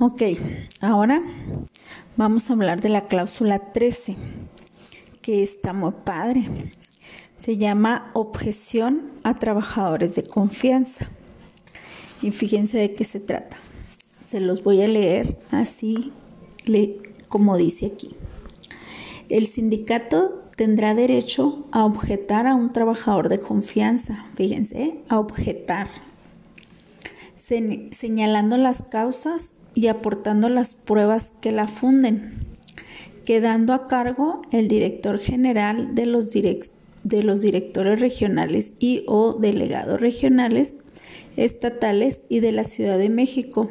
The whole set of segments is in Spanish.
Ok, ahora vamos a hablar de la cláusula 13, que está muy padre. Se llama objeción a trabajadores de confianza. Y fíjense de qué se trata. Se los voy a leer así como dice aquí. El sindicato tendrá derecho a objetar a un trabajador de confianza. Fíjense, a objetar. Señalando las causas y aportando las pruebas que la funden, quedando a cargo el director general de los, de los directores regionales y o delegados regionales, estatales y de la Ciudad de México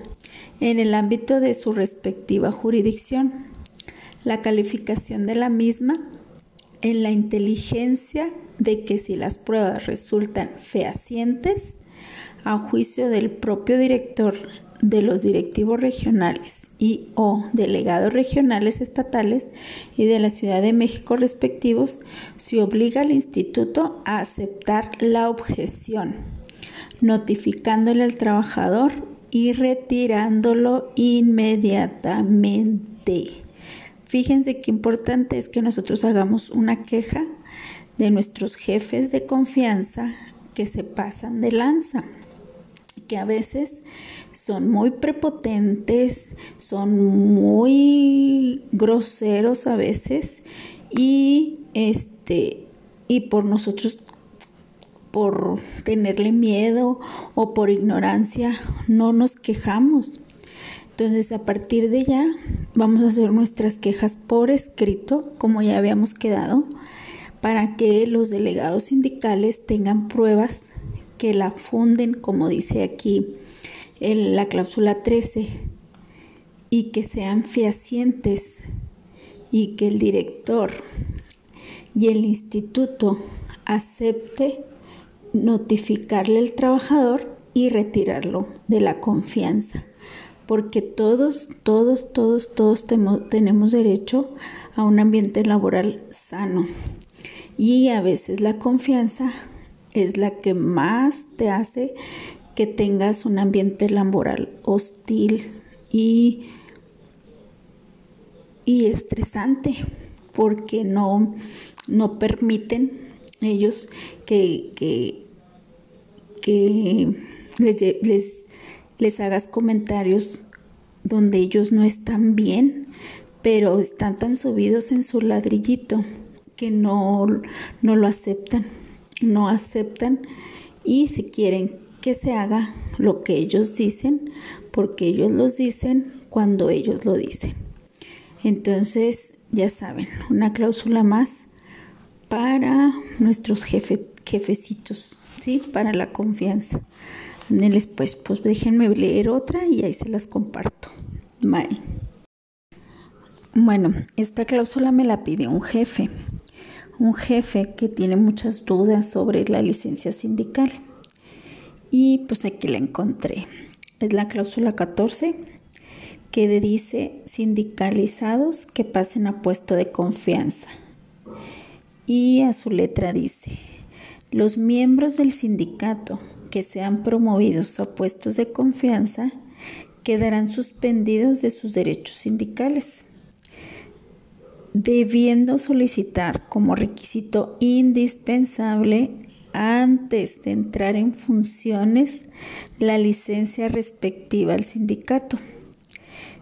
en el ámbito de su respectiva jurisdicción. La calificación de la misma en la inteligencia de que si las pruebas resultan fehacientes, a juicio del propio director de los directivos regionales y o delegados regionales estatales y de la Ciudad de México respectivos, se obliga al instituto a aceptar la objeción, notificándole al trabajador y retirándolo inmediatamente. Fíjense qué importante es que nosotros hagamos una queja de nuestros jefes de confianza que se pasan de lanza, que a veces son muy prepotentes, son muy groseros a veces y este y por nosotros por tenerle miedo o por ignorancia no nos quejamos. Entonces a partir de ya vamos a hacer nuestras quejas por escrito como ya habíamos quedado para que los delegados sindicales tengan pruebas que la funden como dice aquí en la cláusula 13 y que sean fehacientes y que el director y el instituto acepte notificarle al trabajador y retirarlo de la confianza. Porque todos, todos, todos, todos tenemos derecho a un ambiente laboral sano. Y a veces la confianza es la que más te hace que tengas un ambiente laboral hostil y, y estresante porque no, no permiten ellos que, que, les, les, les hagas comentarios donde ellos no están bien, pero están tan subidos en su ladrillito que no, no lo aceptan, no aceptan y si quieren que se haga lo que ellos dicen, porque ellos los dicen cuando ellos lo dicen. Entonces, ya saben, una cláusula más para nuestros jefecitos, ¿sí? Para la confianza. Ándenles pues, pues déjenme leer otra y ahí se las comparto. Bye. Bueno, esta cláusula me la pide un jefe, un jefe que tiene muchas dudas sobre la licencia sindical y pues aquí la encontré. Es la cláusula 14 que dice sindicalizados que pasen a puesto de confianza. Y a su letra dice, los miembros del sindicato que sean promovidos a puestos de confianza quedarán suspendidos de sus derechos sindicales, debiendo solicitar como requisito indispensable antes de entrar en funciones la licencia respectiva al sindicato.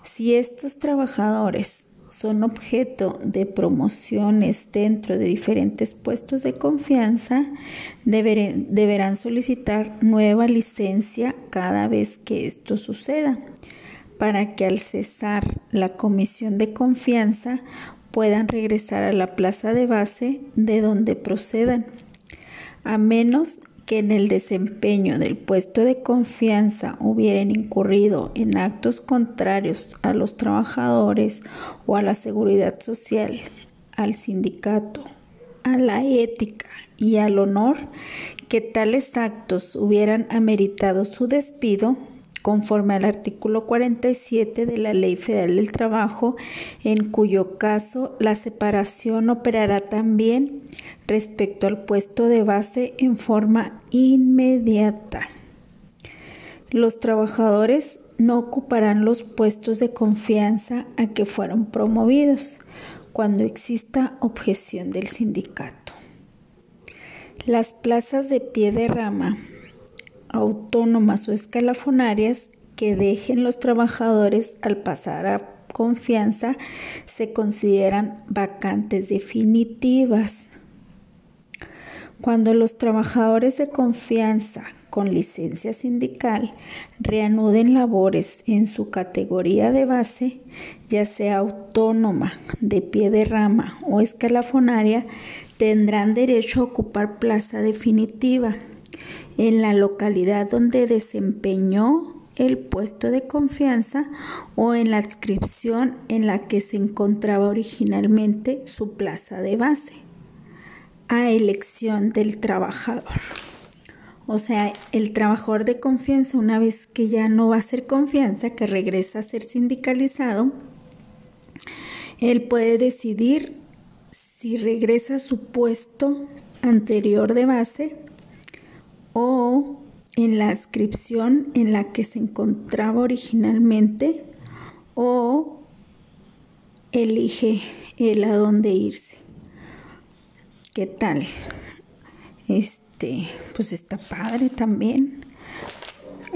Si estos trabajadores son objeto de promociones dentro de diferentes puestos de confianza, deberán solicitar nueva licencia cada vez que esto suceda, para que al cesar la comisión de confianza puedan regresar a la plaza de base de donde procedan a menos que en el desempeño del puesto de confianza hubieran incurrido en actos contrarios a los trabajadores o a la seguridad social, al sindicato, a la ética y al honor, que tales actos hubieran ameritado su despido, conforme al artículo 47 de la Ley Federal del Trabajo, en cuyo caso la separación operará también respecto al puesto de base en forma inmediata. Los trabajadores no ocuparán los puestos de confianza a que fueron promovidos cuando exista objeción del sindicato. Las plazas de pie de rama, autónomas o escalafonarias que dejen los trabajadores al pasar a confianza se consideran vacantes definitivas. Cuando los trabajadores de confianza con licencia sindical reanuden labores en su categoría de base, ya sea autónoma, de pie de rama o escalafonaria, tendrán derecho a ocupar plaza definitiva en la localidad donde desempeñó el puesto de confianza o en la adscripción en la que se encontraba originalmente su plaza de base, a elección del trabajador. O sea, el trabajador de confianza, una vez que ya no va a ser confianza, que regresa a ser sindicalizado, él puede decidir si regresa a su puesto anterior de base o en la inscripción en la que se encontraba originalmente o elige el a dónde irse. ¿Qué tal? Este, pues está padre también.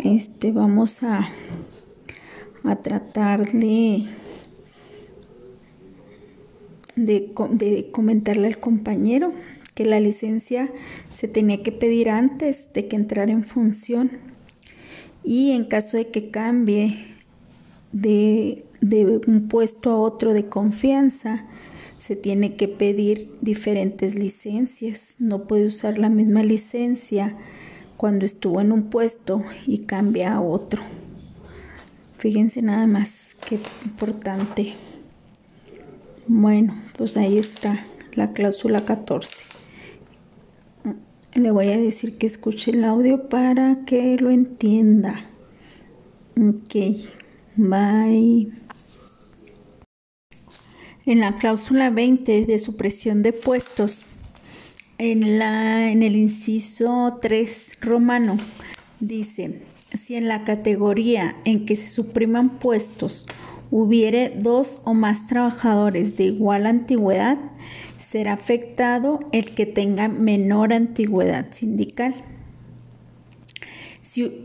Este, vamos a, a tratar de, de, de comentarle al compañero que la licencia se tenía que pedir antes de que entrara en función y en caso de que cambie de, de un puesto a otro de confianza, se tiene que pedir diferentes licencias. No puede usar la misma licencia cuando estuvo en un puesto y cambia a otro. Fíjense nada más qué importante. Bueno, pues ahí está la cláusula 14. Le voy a decir que escuche el audio para que lo entienda. Ok, bye. En la cláusula 20 de supresión de puestos, en, la, en el inciso 3 romano, dice, si en la categoría en que se supriman puestos hubiere dos o más trabajadores de igual antigüedad, será afectado el que tenga menor antigüedad sindical.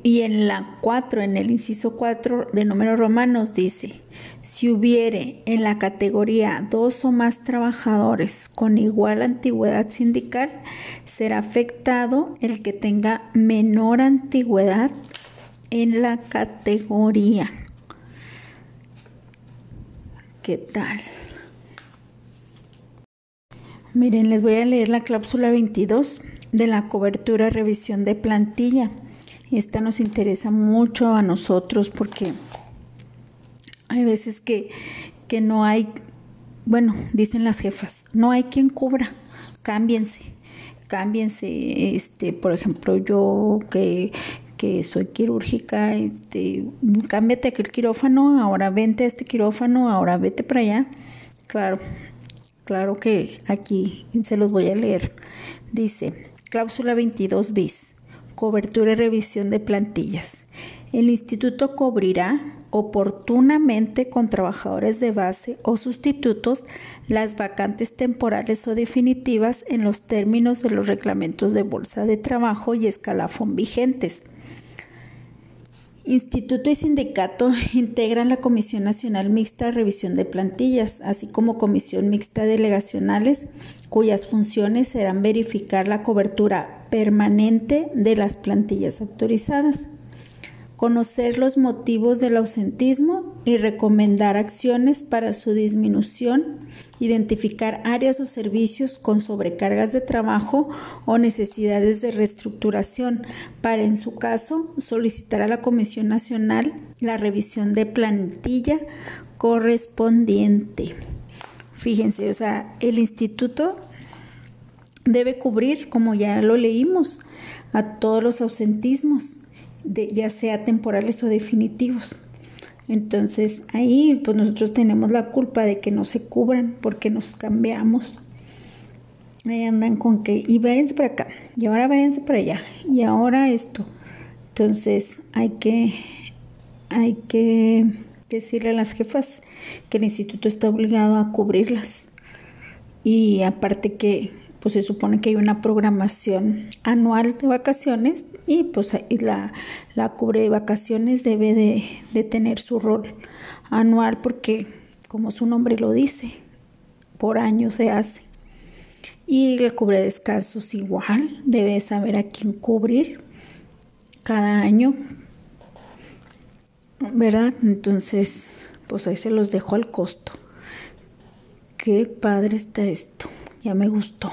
y en la 4, en el inciso 4 de números romanos dice, si hubiere en la categoría dos o más trabajadores con igual antigüedad sindical, será afectado el que tenga menor antigüedad en la categoría. ¿Qué tal? Miren, les voy a leer la cláusula 22 de la cobertura revisión de plantilla. Esta nos interesa mucho a nosotros porque hay veces que, que no hay, bueno, dicen las jefas, no hay quien cubra, cámbiense, cámbiense, este, por ejemplo, yo que, que soy quirúrgica, este, cámbiate aquel quirófano, ahora vente a este quirófano, ahora vete para allá. Claro, Claro que aquí se los voy a leer. Dice, cláusula 22 bis, cobertura y revisión de plantillas. El instituto cubrirá oportunamente con trabajadores de base o sustitutos las vacantes temporales o definitivas en los términos de los reglamentos de bolsa de trabajo y escalafón vigentes Instituto y sindicato integran la Comisión Nacional Mixta de Revisión de Plantillas, así como Comisión Mixta Delegacionales, cuyas funciones serán verificar la cobertura permanente de las plantillas autorizadas conocer los motivos del ausentismo y recomendar acciones para su disminución, identificar áreas o servicios con sobrecargas de trabajo o necesidades de reestructuración para, en su caso, solicitar a la Comisión Nacional la revisión de plantilla correspondiente. Fíjense, o sea, el instituto debe cubrir, como ya lo leímos, a todos los ausentismos ya sea temporales o definitivos. Entonces ahí pues nosotros tenemos la culpa de que no se cubran porque nos cambiamos. Ahí andan con que, y váyanse para acá, y ahora váyanse para allá, y ahora esto. Entonces hay que, hay que decirle a las jefas que el instituto está obligado a cubrirlas. Y aparte que pues se supone que hay una programación anual de vacaciones y pues la, la cubre de vacaciones debe de, de tener su rol anual porque como su nombre lo dice, por año se hace. Y el cubre descansos igual, debe saber a quién cubrir cada año, ¿verdad? Entonces, pues ahí se los dejo al costo. Qué padre está esto, ya me gustó.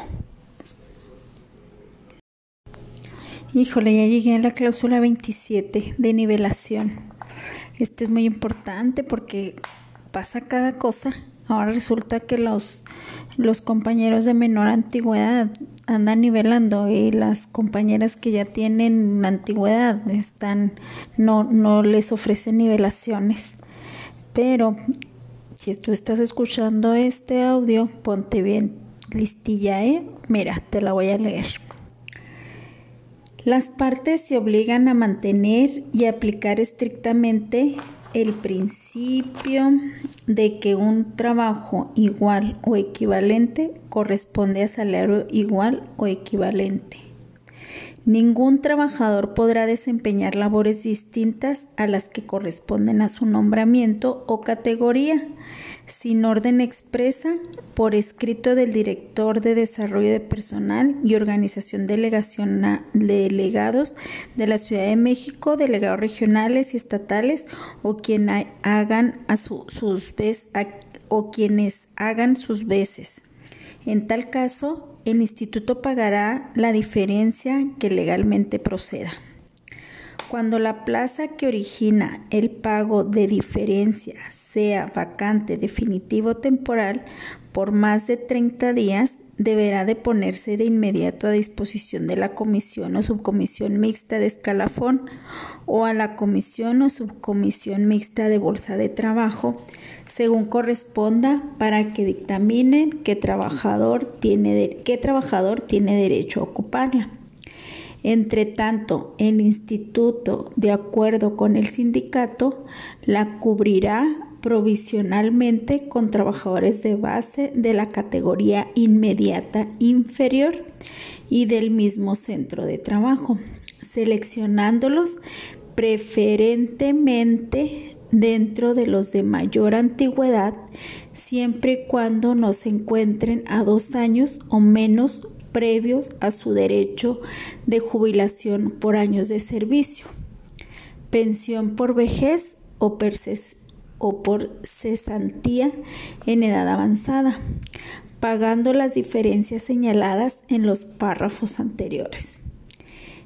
Híjole, ya llegué a la cláusula 27 de nivelación. Este es muy importante porque pasa cada cosa. Ahora resulta que los, los compañeros de menor antigüedad andan nivelando y las compañeras que ya tienen antigüedad están no no les ofrecen nivelaciones. Pero si tú estás escuchando este audio, ponte bien listilla, ¿eh? Mira, te la voy a leer. Las partes se obligan a mantener y aplicar estrictamente el principio de que un trabajo igual o equivalente corresponde a salario igual o equivalente. Ningún trabajador podrá desempeñar labores distintas a las que corresponden a su nombramiento o categoría, sin orden expresa por escrito del director de desarrollo de personal y organización delegación delegados de la Ciudad de México, delegados regionales y estatales o quien hagan a sus o quienes hagan sus veces. En tal caso, el instituto pagará la diferencia que legalmente proceda. Cuando la plaza que origina el pago de diferencias sea vacante definitivo temporal por más de 30 días, deberá de ponerse de inmediato a disposición de la comisión o subcomisión mixta de escalafón o a la comisión o subcomisión mixta de bolsa de trabajo, según corresponda, para que dictaminen qué trabajador tiene, qué trabajador tiene derecho a ocuparla. Entre tanto, el instituto, de acuerdo con el sindicato, la cubrirá provisionalmente con trabajadores de base de la categoría inmediata inferior y del mismo centro de trabajo, seleccionándolos preferentemente dentro de los de mayor antigüedad, siempre y cuando no se encuentren a dos años o menos previos a su derecho de jubilación por años de servicio, pensión por vejez o, o por cesantía en edad avanzada, pagando las diferencias señaladas en los párrafos anteriores.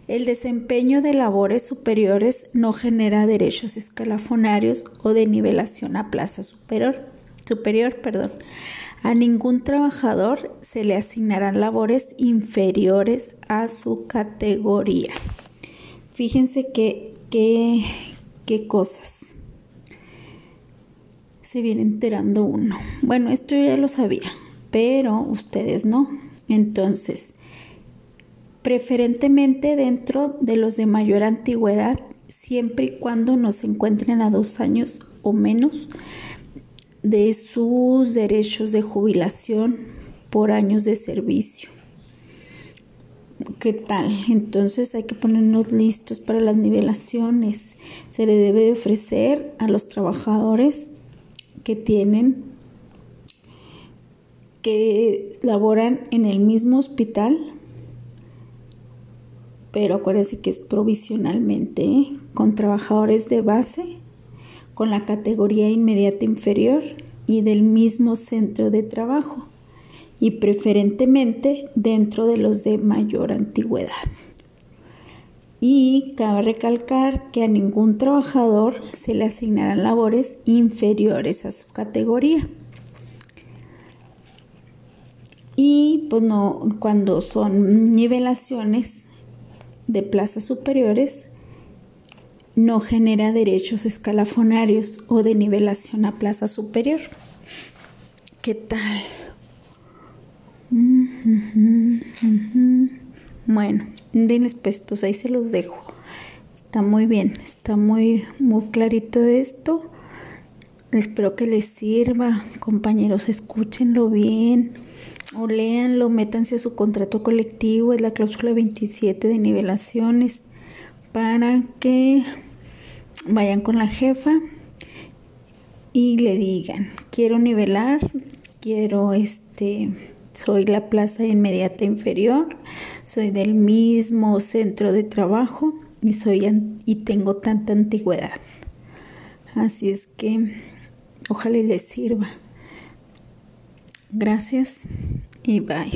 El desempeño de labores superiores no genera derechos escalafonarios o de nivelación a plaza superior. superior perdón. A ningún trabajador se le asignarán labores inferiores a su categoría. Fíjense qué qué cosas se viene enterando uno. Bueno, esto ya lo sabía, pero ustedes no. Entonces, preferentemente dentro de los de mayor antigüedad, siempre y cuando no se encuentren a dos años o menos de sus derechos de jubilación por años de servicio. ¿Qué tal? Entonces hay que ponernos listos para las nivelaciones. Se le debe de ofrecer a los trabajadores que tienen, que laboran en el mismo hospital, pero acuérdense que es provisionalmente, con trabajadores de base, con la categoría inmediata inferior y del mismo centro de trabajo, y preferentemente dentro de los de mayor antigüedad. Y cabe recalcar que a ningún trabajador se le asignarán labores inferiores a su categoría. Y pues no, cuando son nivelaciones de plazas superiores, no genera derechos escalafonarios o de nivelación a plaza superior. ¿Qué tal? Bueno, pues, pues ahí se los dejo. está muy bien, está muy, muy clarito esto. Espero que les sirva, compañeros, escúchenlo bien o léanlo, métanse a su contrato colectivo, es la cláusula 27 de nivelaciones, para que vayan con la jefa y le digan, quiero nivelar, quiero este, soy la plaza inmediata inferior, soy del mismo centro de trabajo y soy y tengo tanta antigüedad. Así es que Ojalá les sirva. Gracias y bye.